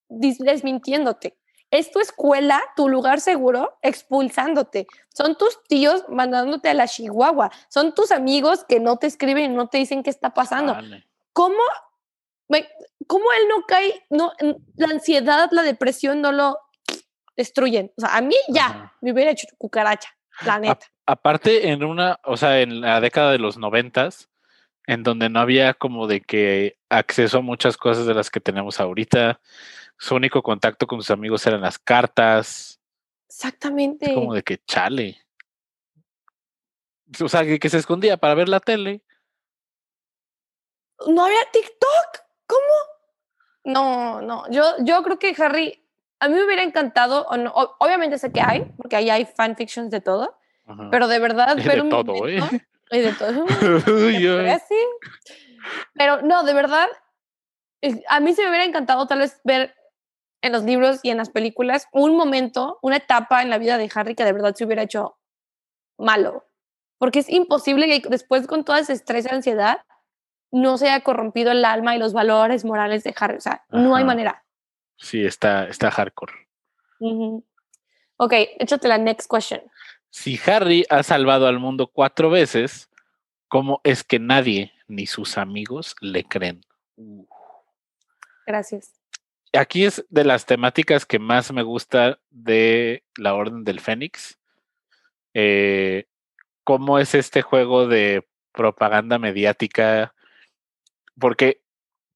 desmintiéndote. Es tu escuela, tu lugar seguro, expulsándote. Son tus tíos mandándote a la Chihuahua. Son tus amigos que no te escriben y no te dicen qué está pasando. ¿Cómo, ¿Cómo él no cae? No, la ansiedad, la depresión no lo destruyen. O sea, a mí ya me hubiera hecho cucaracha, la neta. aparte, en una, o sea, en la década de los noventas, en donde no había como de que acceso a muchas cosas de las que tenemos ahorita. Su único contacto con sus amigos eran las cartas. Exactamente. como de que chale. O sea, que, se escondía para ver la tele. No había TikTok. ¿Cómo? No, no. Yo, yo creo que Harry, a mí me hubiera encantado, obviamente sé que hay, porque ahí hay fanfictions de todo, pero de verdad ver de todo, ¿eh? Y de todo. Pero no, de verdad, a mí se me hubiera encantado tal vez ver en los libros y en las películas un momento, una etapa en la vida de Harry que de verdad se hubiera hecho malo. Porque es imposible que después con todo ese estrés y ansiedad no se haya corrompido el alma y los valores morales de Harry. O sea, no hay manera. Sí, está, está hardcore. Ok, échate la next question. Si Harry ha salvado al mundo cuatro veces, ¿cómo es que nadie ni sus amigos le creen? Gracias. Aquí es de las temáticas que más me gusta de la Orden del Fénix. Eh, ¿Cómo es este juego de propaganda mediática? Porque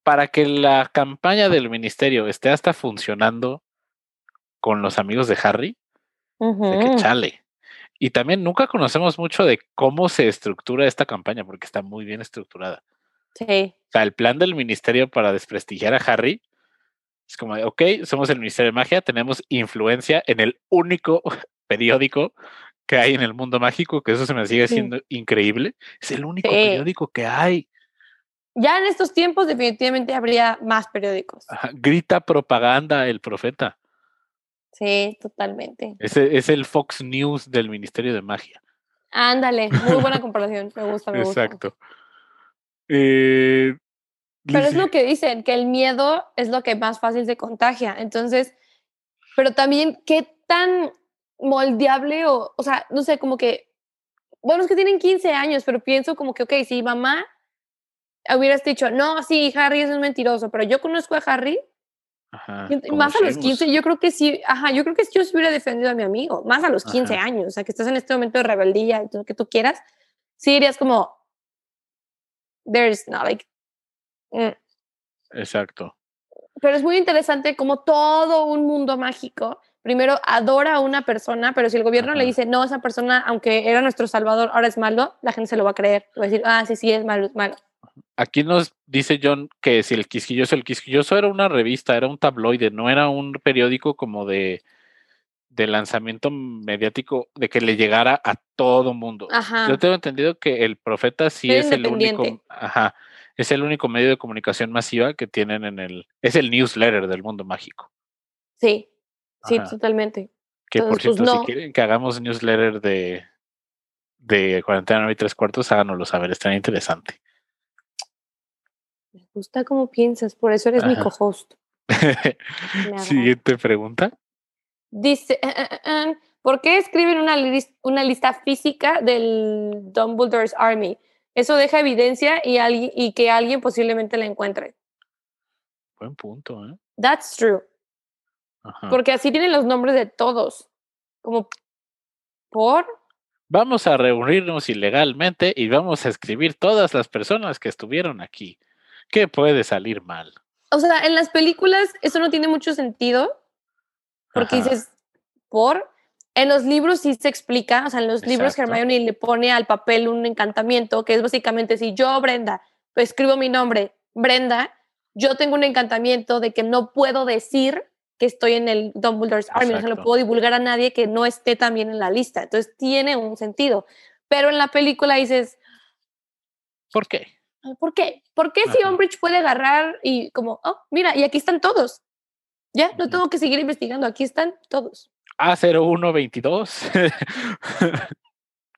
para que la campaña del ministerio esté hasta funcionando con los amigos de Harry, De que chale. Y también nunca conocemos mucho de cómo se estructura esta campaña, porque está muy bien estructurada. Sí. O sea, el plan del ministerio para desprestigiar a Harry es como, ok, somos el Ministerio de Magia, tenemos influencia en el único periódico que hay en el mundo mágico, que eso se me sigue siendo increíble. Es el único periódico que hay. Ya en estos tiempos definitivamente habría más periódicos. grita propaganda el profeta. Sí, totalmente. Ese es el Fox News del Ministerio de Magia. Ándale, muy buena comparación, me gusta, me gusta. Exacto. Eh, pero es lo que dicen, que el miedo es lo que más fácil se contagia. Entonces, pero también qué tan moldeable o, o sea, no sé, como que, bueno, es que tienen 15 años, pero pienso como que, ok, si mamá hubieras dicho, no, sí, Harry es un mentiroso, pero yo conozco a Harry, más a los 15, yo creo que sí, ajá, yo creo que yo hubiera defendido a mi amigo, más a los 15 años, o sea, que estás en este momento de rebeldía y todo lo que tú quieras, sí dirías como, there's not like... Mm". Exacto. Pero es muy interesante como todo un mundo mágico primero adora a una persona, pero si el gobierno le dice, no, esa persona, aunque era nuestro salvador, ahora es malo, la gente se lo va a creer. Va a decir, ah, sí, sí, es malo, es malo. Aquí nos dice John que si el Quisquilloso, el Quisquilloso era una revista, era un tabloide, no era un periódico como de, de lanzamiento mediático de que le llegara a todo mundo. Yo tengo entendido que el profeta sí es el único, ajá, es el único medio de comunicación masiva que tienen en el, es el newsletter del mundo mágico. Sí, Sí, totalmente. Que por pues, cierto, si quieren que hagamos newsletter de, de cuarentena y tres cuartos, háganoslo saber, está interesante. Gusta cómo piensas, por eso eres mi co-host. Siguiente pregunta. Dice, eh, eh, eh, ¿por qué escriben una, una lista física del Dumbledore's Army? Eso deja evidencia y, y que alguien posiblemente la encuentre. Buen punto, ¿eh? That's true. Porque así tienen los nombres de todos. Como, ¿por? Vamos a reunirnos ilegalmente y vamos a escribir todas las personas que estuvieron aquí. ¿Qué puede salir mal? O sea, en las películas eso no tiene mucho sentido. Porque dices, ¿por? En los libros sí se explica, o sea, en los libros Hermione le pone al papel un encantamiento que es básicamente si yo, Brenda, pues escribo mi nombre, Brenda, yo tengo un encantamiento de que no puedo decir que estoy en el Dumbledore's Army, no se lo puedo divulgar a nadie que no esté también en la lista. Entonces tiene un sentido. Pero en la película dices, ¿por qué? ¿Por qué? ¿Por qué si Umbridge puede agarrar y como, oh, mira, y aquí están todos? Ya, no tengo que seguir investigando, aquí están todos. A0122.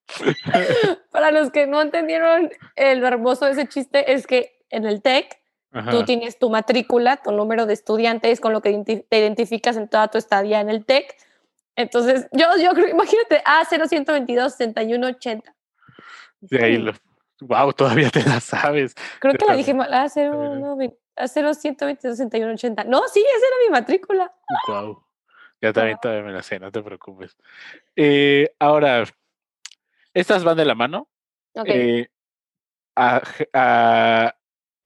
Para los que no entendieron el hermoso de ese chiste, es que en el TEC Tú tienes tu matrícula, tu número de estudiantes con lo que te identificas en toda tu estadía en el TEC. Entonces, yo, yo creo, imagínate, A0122 6180. De ahí lo, wow, todavía te la sabes. Creo que la dije mal, A0122 6180. No, sí, esa era mi matrícula. Wow. Ya también todavía me la sé, no te preocupes. Eh, ahora, estas van de la mano. Okay. Eh, a,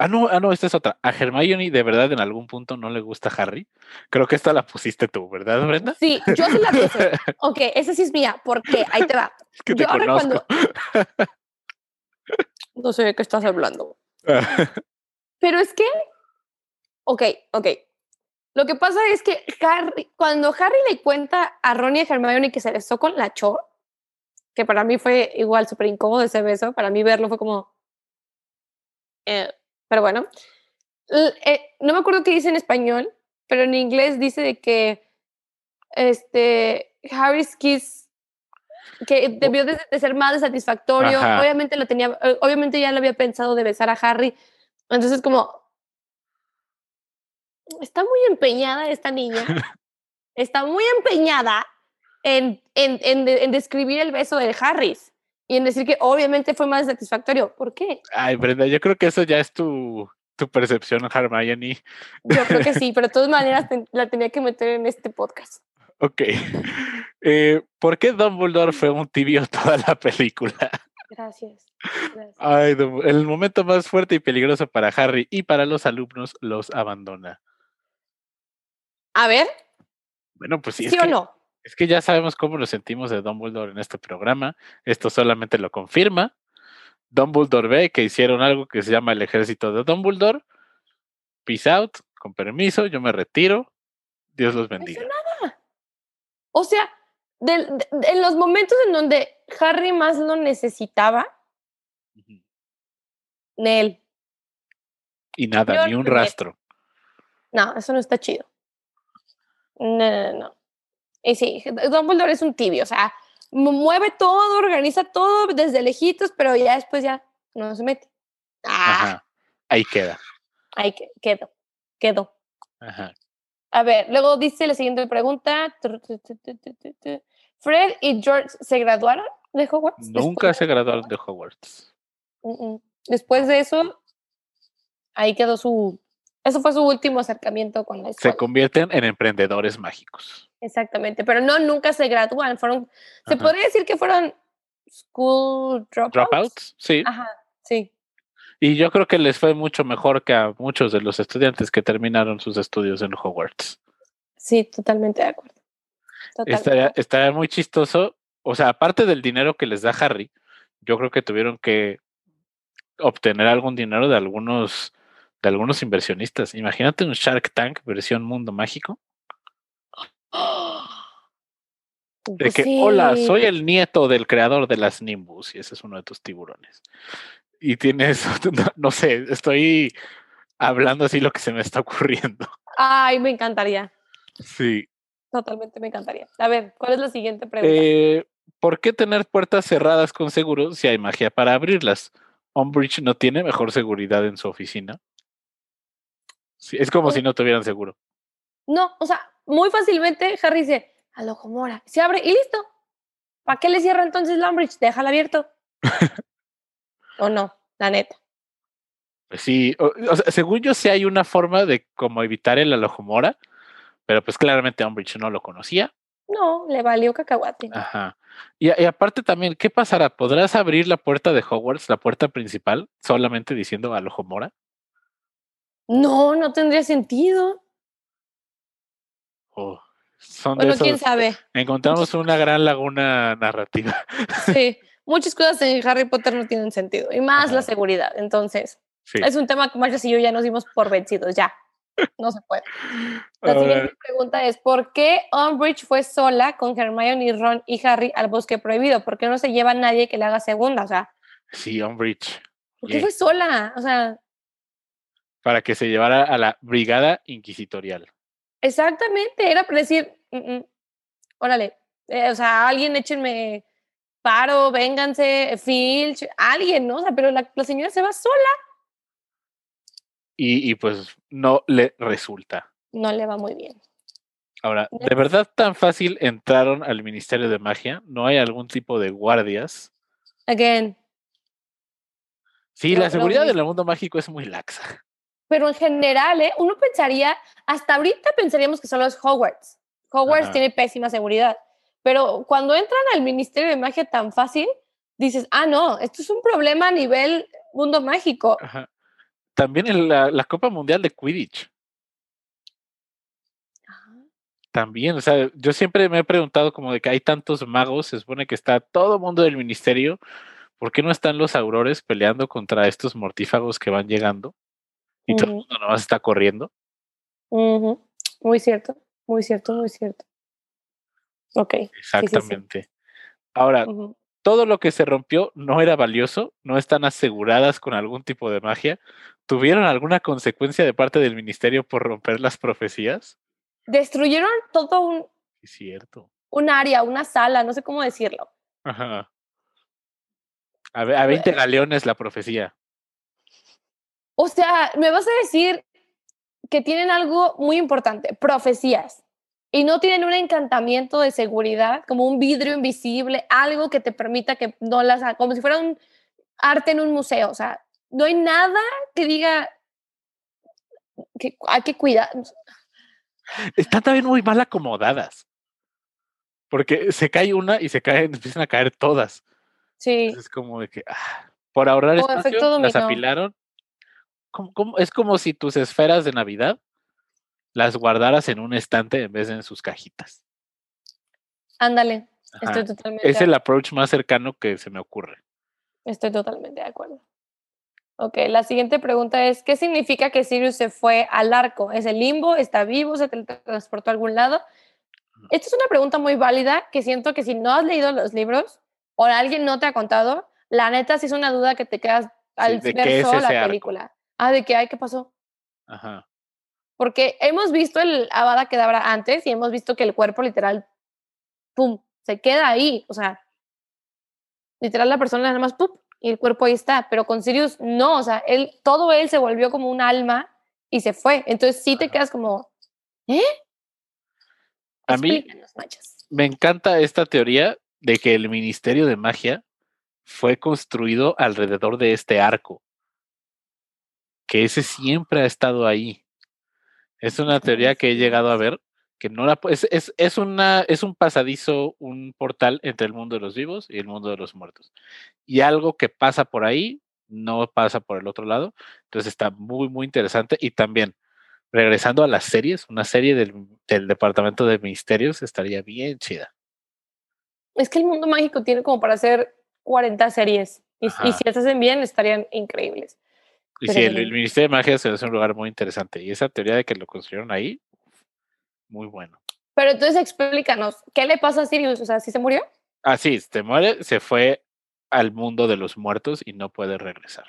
Ah, no, ah, no, esta es otra. A Hermione de verdad en algún punto no le gusta Harry. Creo que esta la pusiste tú, ¿verdad, Brenda? Sí, yo sí la puse. ok, esa sí es mía. ¿Por qué? Ahí te va. Es que te conozco. No sé de qué estás hablando. Pero es que, ok, ok. Lo que pasa es que Harry, cuando Harry le cuenta a Ron y a Hermione que se besó con la Cho, que para mí fue igual súper incómodo ese beso, para mí verlo fue como... Eh, pero bueno, eh, no me acuerdo qué dice en español, pero en inglés dice de que este, Harry's Kiss que debió de, ser más satisfactorio. Obviamente lo tenía, eh, obviamente ya lo había pensado de besar a Harry. Entonces como está muy empeñada esta niña. está muy empeñada en, en, en, en describir el beso de Harris y en decir que obviamente fue más satisfactorio. ¿Por qué? Ay, Brenda, yo creo que eso ya es tu, tu percepción, Hermione. Yo creo que sí, pero de todas maneras la tenía que meter en este podcast. Ok. Eh, ¿Por qué Dumbledore fue un tibio toda la película? Gracias. Ay, el momento más fuerte y peligroso para Harry y para los alumnos los abandona. A ver. Bueno, pues sí. ¿Sí o no? Es que ya sabemos cómo nos sentimos de Dumbledore en este programa. Esto solamente lo confirma. Dumbledore ve que hicieron algo que se llama el ejército de Dumbledore. Peace out, con permiso, yo me retiro. Dios los bendiga. O sea, en los momentos en donde Harry más lo necesitaba, Nel. Y nada, ni un rastro. No, eso no está chido. No, no, no. Y sí, Dumbledore es un tibio, o sea, mueve todo, organiza todo desde lejitos, pero ya después ya no se mete. Ajá. Ahí queda. Ahí quedó, quedó. Ajá. A ver, luego dice la siguiente pregunta. ¿Fred y George se graduaron de Hogwarts? Nunca se graduaron de Hogwarts. Después de eso, ahí quedó su... Eso fue su último acercamiento con la escuela. Se convierten en emprendedores mágicos. Exactamente, pero no, nunca se gradúan. Fueron, se podría decir que fueron school dropouts. Dropouts, sí. Ajá, sí. Y yo creo que les fue mucho mejor que a muchos de los estudiantes que terminaron sus estudios en Hogwarts. Sí, totalmente de acuerdo. Estaría, muy chistoso. O sea, aparte del dinero que les da Harry, yo creo que tuvieron que obtener algún dinero de algunos de algunos inversionistas. Imagínate un Shark Tank versión mundo mágico. De pues que, hola, soy el nieto del creador de las Nimbus y ese es uno de tus tiburones. Y tienes, no sé, estoy hablando así lo que se me está ocurriendo. Ay, me encantaría. Sí. Totalmente me encantaría. A ver, ¿cuál es la siguiente pregunta? Eh, ¿Por qué tener puertas cerradas con seguro si hay magia para abrirlas? Umbridge no tiene mejor seguridad en su oficina. es como si no tuvieran seguro. No, o sea, muy fácilmente Harry dice, al ojo mora, se abre y listo. ¿Para qué le cierra entonces la Umbridge? Déjala abierto. ¿O no? La neta. Pues sí, según yo sé hay una forma de como evitar el alojomora, pero pues claramente Umbridge no lo conocía. No, le valió cacahuate. Ajá. Y, aparte también, ¿qué pasará? ¿Podrás abrir la puerta de Hogwarts, la puerta principal, solamente diciendo alojomora? No, no tendría sentido. Oh, son bueno, quién sabe. Encontramos una gran laguna narrativa. Sí, muchas cosas en Harry Potter no tienen sentido, y más la seguridad. Entonces, es un tema que Marcia y yo ya nos dimos por vencidos, ya. No se puede. La siguiente pregunta es: ¿por qué Umbridge fue sola con Hermione, Ron y Harry al bosque prohibido? ¿Por qué no se lleva a nadie que le haga segunda? O sea, sí, Umbridge. ¿Por qué fue sola? O sea, para que se llevara a la brigada inquisitorial. Exactamente, era para decir, mm, mm, órale, eh, o sea, alguien échenme paro, vénganse, Filch, alguien, ¿no? O sea, pero la, señora se va sola. Y, y, pues no le resulta. No le va muy bien. Ahora, ¿de verdad tan fácil entraron al Ministerio de Magia? ¿No hay algún tipo de guardias? Again. Sí, la seguridad del mundo mágico es muy laxa pero en general, ¿eh? uno pensaría, hasta ahorita pensaríamos que solo es Hogwarts. Hogwarts tiene pésima seguridad, pero cuando entran al Ministerio de Magia tan fácil, dices, ah, no, esto es un problema a nivel mundo mágico. También en la, Copa Mundial de Quidditch. También, o sea, yo siempre me he preguntado como de que hay tantos magos, se supone que está todo el mundo del ministerio, ¿por qué no están los aurores peleando contra estos mortífagos que van llegando? y todo el mundo nomás está corriendo. Muy cierto, muy cierto, muy cierto. Ok. Exactamente. Ahora, todo lo que se rompió no era valioso, no están aseguradas con algún tipo de magia. ¿Tuvieron alguna consecuencia de parte del ministerio por romper las profecías? Destruyeron todo un. Es cierto. Un área, una sala, no sé cómo decirlo. Ajá. A, a 20 galeones la profecía. O sea, me vas a decir que tienen algo muy importante, profecías, y no tienen un encantamiento de seguridad, como un vidrio invisible, algo que te permita que no las, como si fuera un arte en un museo, o sea, no hay nada que diga que hay que cuidar. Están también muy mal acomodadas. Porque se cae una y se caen, empiezan a caer todas. Sí. es como de que ah, por ahorrar espacio las apilaron es como si tus esferas de Navidad las guardaras en un estante en vez de en sus cajitas. Ándale, estoy totalmente. Es el approach más cercano que se me ocurre. Estoy totalmente de acuerdo. Ok, la siguiente pregunta es, ¿qué significa que Sirius se fue al arco? ¿Es el limbo? ¿Está vivo? ¿Se transportó a algún lado? Esta es una pregunta muy válida que siento que si no has leído los libros o alguien no te ha contado, la neta sí es una duda que te quedas al ver solo la película. Ah, de qué hay, ¿qué pasó? Ajá. Porque hemos visto el Avada Kedavra antes y hemos visto que el cuerpo literal, pum, se queda ahí. O sea, literal la persona nada más, pum, y el cuerpo ahí está. Pero con Sirius no, o sea, él, todo él se volvió como un alma y se fue. Entonces sí te quedas como, ¿eh? A mí me encanta esta teoría de que el Ministerio de Magia fue construido alrededor de este arco. Que ese siempre ha estado ahí. Es una teoría que he llegado a ver, que no la es, es, es, una, es un pasadizo, un portal entre el mundo de los vivos y el mundo de los muertos. Y algo que pasa por ahí no pasa por el otro lado. Entonces está muy, muy interesante. Y también, regresando a las series, una serie del, del Departamento de Misterios estaría bien chida. Es que el mundo mágico tiene como para hacer 40 series. Y, y si las hacen bien, estarían increíbles. Y sí, el, Ministerio de Magia es un lugar muy interesante. Y esa teoría de que lo construyeron ahí, muy bueno. Pero entonces explícanos, ¿qué le pasa a Sirius? O sea, ¿sí se murió? Ah, sí, se muere, se fue al mundo de los muertos y no puede regresar.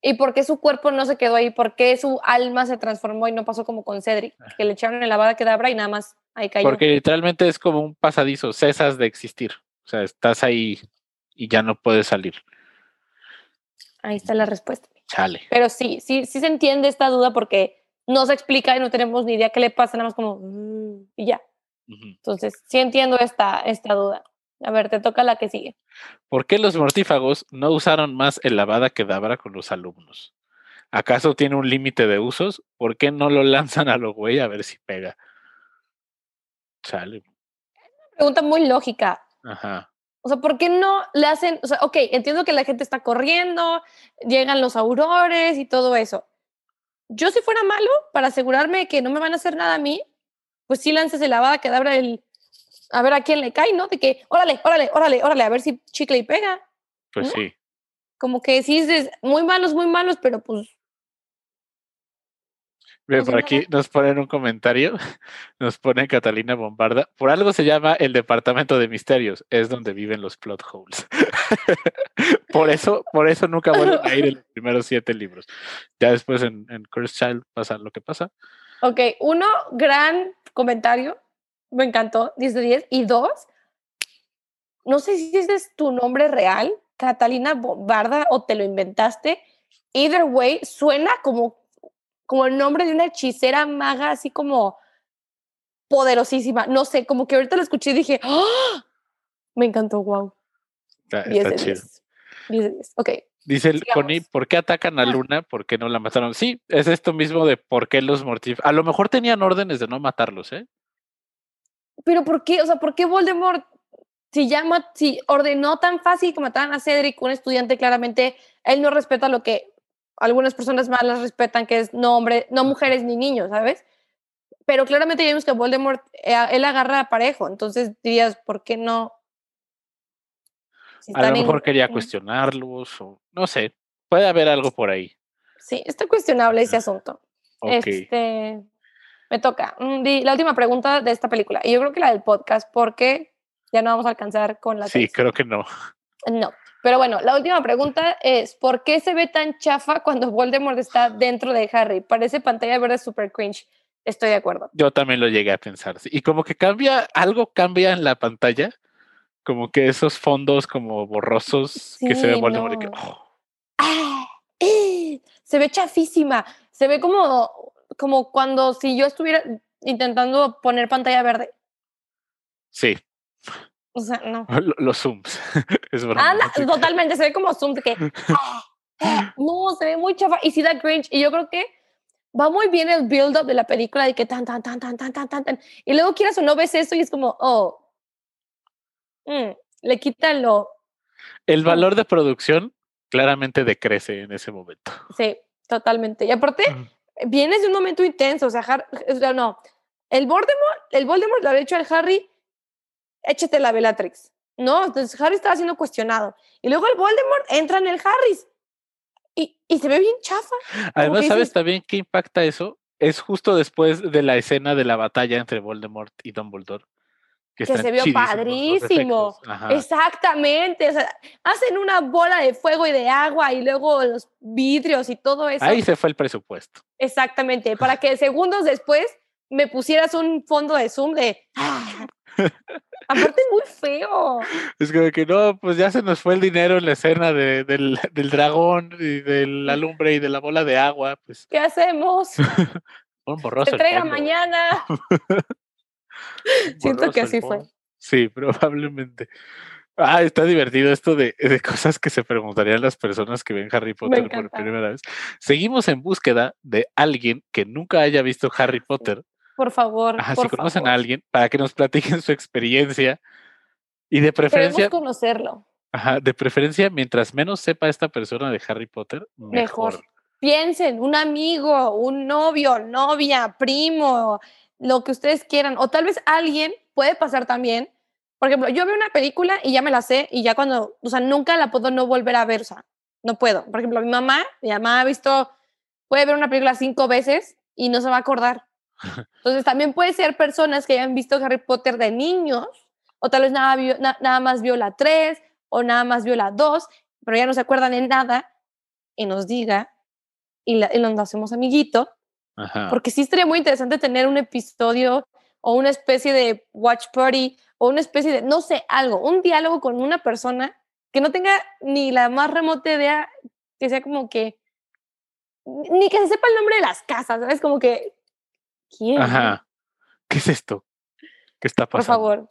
¿Y por qué su cuerpo no se quedó ahí? ¿Por qué su alma se transformó y no pasó como con Cedric? Que le echaron en la vada quedabra y nada más ahí cayó. Porque literalmente es como un pasadizo, cesas de existir. O sea, estás ahí y ya no puedes salir. Ahí está la respuesta. Pero sí, sí, sí se entiende esta duda porque no se explica y no tenemos ni idea qué le pasa, nada más como, mm", y ya. Entonces, sí entiendo esta, esta duda. A ver, te toca la que sigue. ¿Por qué los mortífagos no usaron más el lavada que dabra con los alumnos? ¿Acaso tiene un límite de usos? ¿Por qué no lo lanzan a lo güey a ver si pega? Chale. Pregunta muy lógica. Ajá. O sea, ¿por qué no le hacen? O sea, ok, entiendo que la gente está corriendo, llegan los aurores y todo eso. Yo si fuera malo, para asegurarme que no me van a hacer nada a mí, pues sí lances el lavada que abra el... A ver a quién le cae, ¿no? De que, órale, órale, órale, órale, a ver si chicle y pega. Pues sí. Como que sí dices, muy malos, muy malos, pero pues por aquí nos ponen un comentario, nos pone Catalina Bombarda. Por algo se llama el departamento de misterios, es donde viven los plot holes. por eso, por eso nunca vuelven a ir en los primeros siete libros. Ya después en, en Curse Child pasa lo que pasa. Ok, uno, gran comentario, me encantó, 10 de 10. Y dos, no sé si ese es tu nombre real, Catalina Bombarda, o te lo inventaste. Either way, suena como como el nombre de una hechicera maga, así como poderosísima. No sé, como que ahorita lo escuché y dije, ¡Ah! me encantó, wow. Está, chido. Ok. Dice el Connie, ¿por qué atacan a Luna? ¿Por qué no la mataron? Sí, es esto mismo de por qué los mortífagos. A lo mejor tenían órdenes de no matarlos, ¿eh? Pero ¿por qué? O sea, ¿por qué Voldemort, si, si ordenó tan fácil que mataran a Cedric, un estudiante claramente, él no respeta lo que algunas personas malas respetan que es no hombre, no mujeres ni niños, ¿sabes? Pero claramente ya vimos que Voldemort, eh, él agarra a parejo, entonces dirías, ¿por qué no? a lo mejor quería cuestionarlos, o no sé, puede haber algo por ahí. Sí, está cuestionable ese asunto. Este, me toca. Mm, la última pregunta de esta película, y yo creo que la del podcast, porque ya no vamos a alcanzar con la. Sí, creo que no. No. Pero bueno, la última pregunta es, ¿por qué se ve tan chafa cuando Voldemort está dentro de Harry? Parece pantalla verde super cringe. Estoy de acuerdo. Yo también lo llegué a pensar. Y como que cambia, algo cambia en la pantalla, como que esos fondos como borrosos que se ve Voldemort. Oh". ¡Ah! ¡Eh! Se ve chafísima. Se ve como, como cuando si yo estuviera intentando poner pantalla verde. Sí, o sea, no. Los zooms. es verdad. totalmente, se ve como zoom que. Ah, ah, no, se ve muy chafa. Y sí da cringe. Y yo creo que va muy bien el build-up de la película de que tan, tan, tan, tan, tan, tan, tan, tan. Y luego quieras o no ves eso y es como, oh. Mm, le quitan lo. El valor de producción claramente decrece en ese momento. Sí, totalmente. Y aparte, vienes de un momento intenso. O sea, no. El Voldemort, el Voldemort lo había hecho al Harry échate la Bellatrix. No, entonces Harry estaba siendo cuestionado. Y luego el Voldemort entra en el Harris. Y, y se ve bien chafa. Además, ¿sabes también qué impacta eso? Es justo después de la escena de la batalla entre Voldemort y Dumbledore. Que, que se vio padrísimo. Exactamente. O sea, hacen una bola de fuego y de agua y luego los vidrios y todo eso. Ahí se fue el presupuesto. Exactamente. Para que segundos después me pusieras un fondo de zoom de. ¡ah! Aparte, muy feo. Es como que no, pues ya se nos fue el dinero en la escena de, del, del, dragón y de la lumbre y de la bola de agua. Pues. ¿Qué hacemos? un borroso. Entrega mañana. Siento que así fue. Sí, probablemente. Ah, está divertido esto de, de, cosas que se preguntarían las personas que ven Harry Potter por primera vez. Seguimos en búsqueda de alguien que nunca haya visto Harry Potter por favor. si conocen a alguien, para que nos platiquen su experiencia. Y de preferencia. Queremos conocerlo. Ajá, de preferencia, mientras menos sepa esta persona de Harry Potter, mejor. Piensen, un amigo, un novio, novia, primo, lo que ustedes quieran. O tal vez alguien puede pasar también. Por ejemplo, yo veo una película y ya me la sé y ya cuando, o sea, nunca la puedo no volver a ver, o sea, no puedo. Por ejemplo, mi mamá, mi mamá ha visto, puede ver una película cinco veces y no se va a acordar. Entonces también puede ser personas que hayan visto Harry Potter de niños, o tal vez nada, nada más vio la 3 o nada más vio la 2, pero ya no se acuerdan de nada y nos diga y, la, y nos hacemos amiguito. Porque sí estaría muy interesante tener un episodio o una especie de watch party o una especie de, no sé, algo, un diálogo con una persona que no tenga ni la más remota idea, que sea como que, ni que se sepa el nombre de las casas, ¿sabes? Como que ¿Quién? Ajá. ¿Qué es esto? ¿Qué está pasando? Por favor,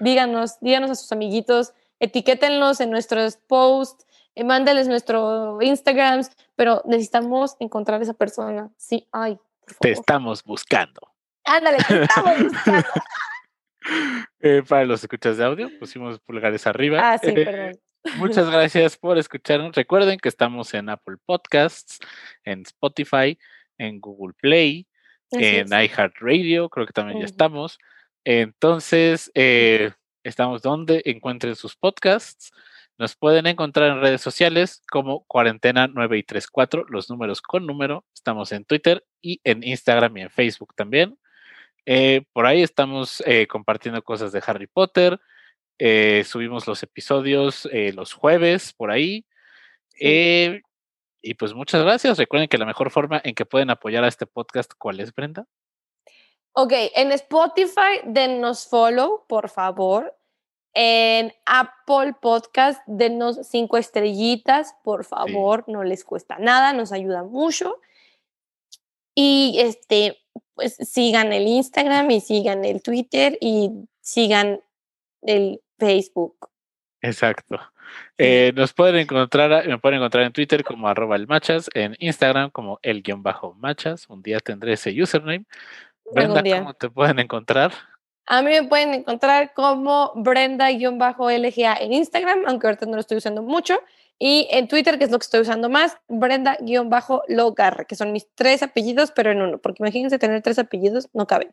díganos, díganos a sus amiguitos, etiquétenlos en nuestros posts, eh, mándenles nuestro Instagram, pero necesitamos encontrar a esa persona. Sí, ay. Te estamos buscando. Ándale, te estamos buscando. Eh, para los escuchas de audio, pusimos pulgares arriba. Ah, sí, eh, perdón. Muchas gracias por escucharnos. Recuerden que estamos en Apple Podcasts, en Spotify, en Google Play, en iHeartRadio, creo que también ya estamos. Entonces, eh, estamos donde encuentren sus podcasts. Nos pueden encontrar en redes sociales como Cuarentena 9 y 34, los números con número. Estamos en Twitter y en Instagram y en Facebook también. Eh, por ahí estamos eh, compartiendo cosas de Harry Potter. subimos los episodios los jueves por ahí. Y pues muchas gracias. Recuerden que la mejor forma en que pueden apoyar a este podcast, ¿cuál es, Brenda? Ok, en Spotify denos follow, por favor. En Apple Podcast denos cinco estrellitas, por favor, no les cuesta nada, nos ayuda mucho. Y este, pues sigan el Instagram y sigan el Twitter y sigan el Facebook. Exacto. Eh, nos pueden encontrar, me pueden encontrar en Twitter como arroba el machas, en Instagram como el guion bajo machas. Un día tendré ese username. Brenda, ¿cómo te pueden encontrar? A mí me pueden encontrar como Brenda-LGA en Instagram, aunque ahorita no lo estoy usando mucho. Y en Twitter, que es lo que estoy usando más, Brenda-Logar, que son mis tres apellidos, pero en uno. Porque imagínense tener tres apellidos, no caben.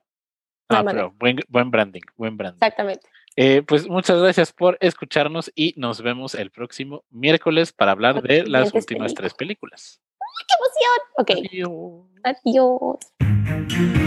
ah, pero buen, buen branding, buen branding. Exactamente. Eh, pues muchas gracias por escucharnos y nos vemos el próximo miércoles para hablar de las últimas tres películas. ¡Qué emoción! Ok. Adiós. Adiós.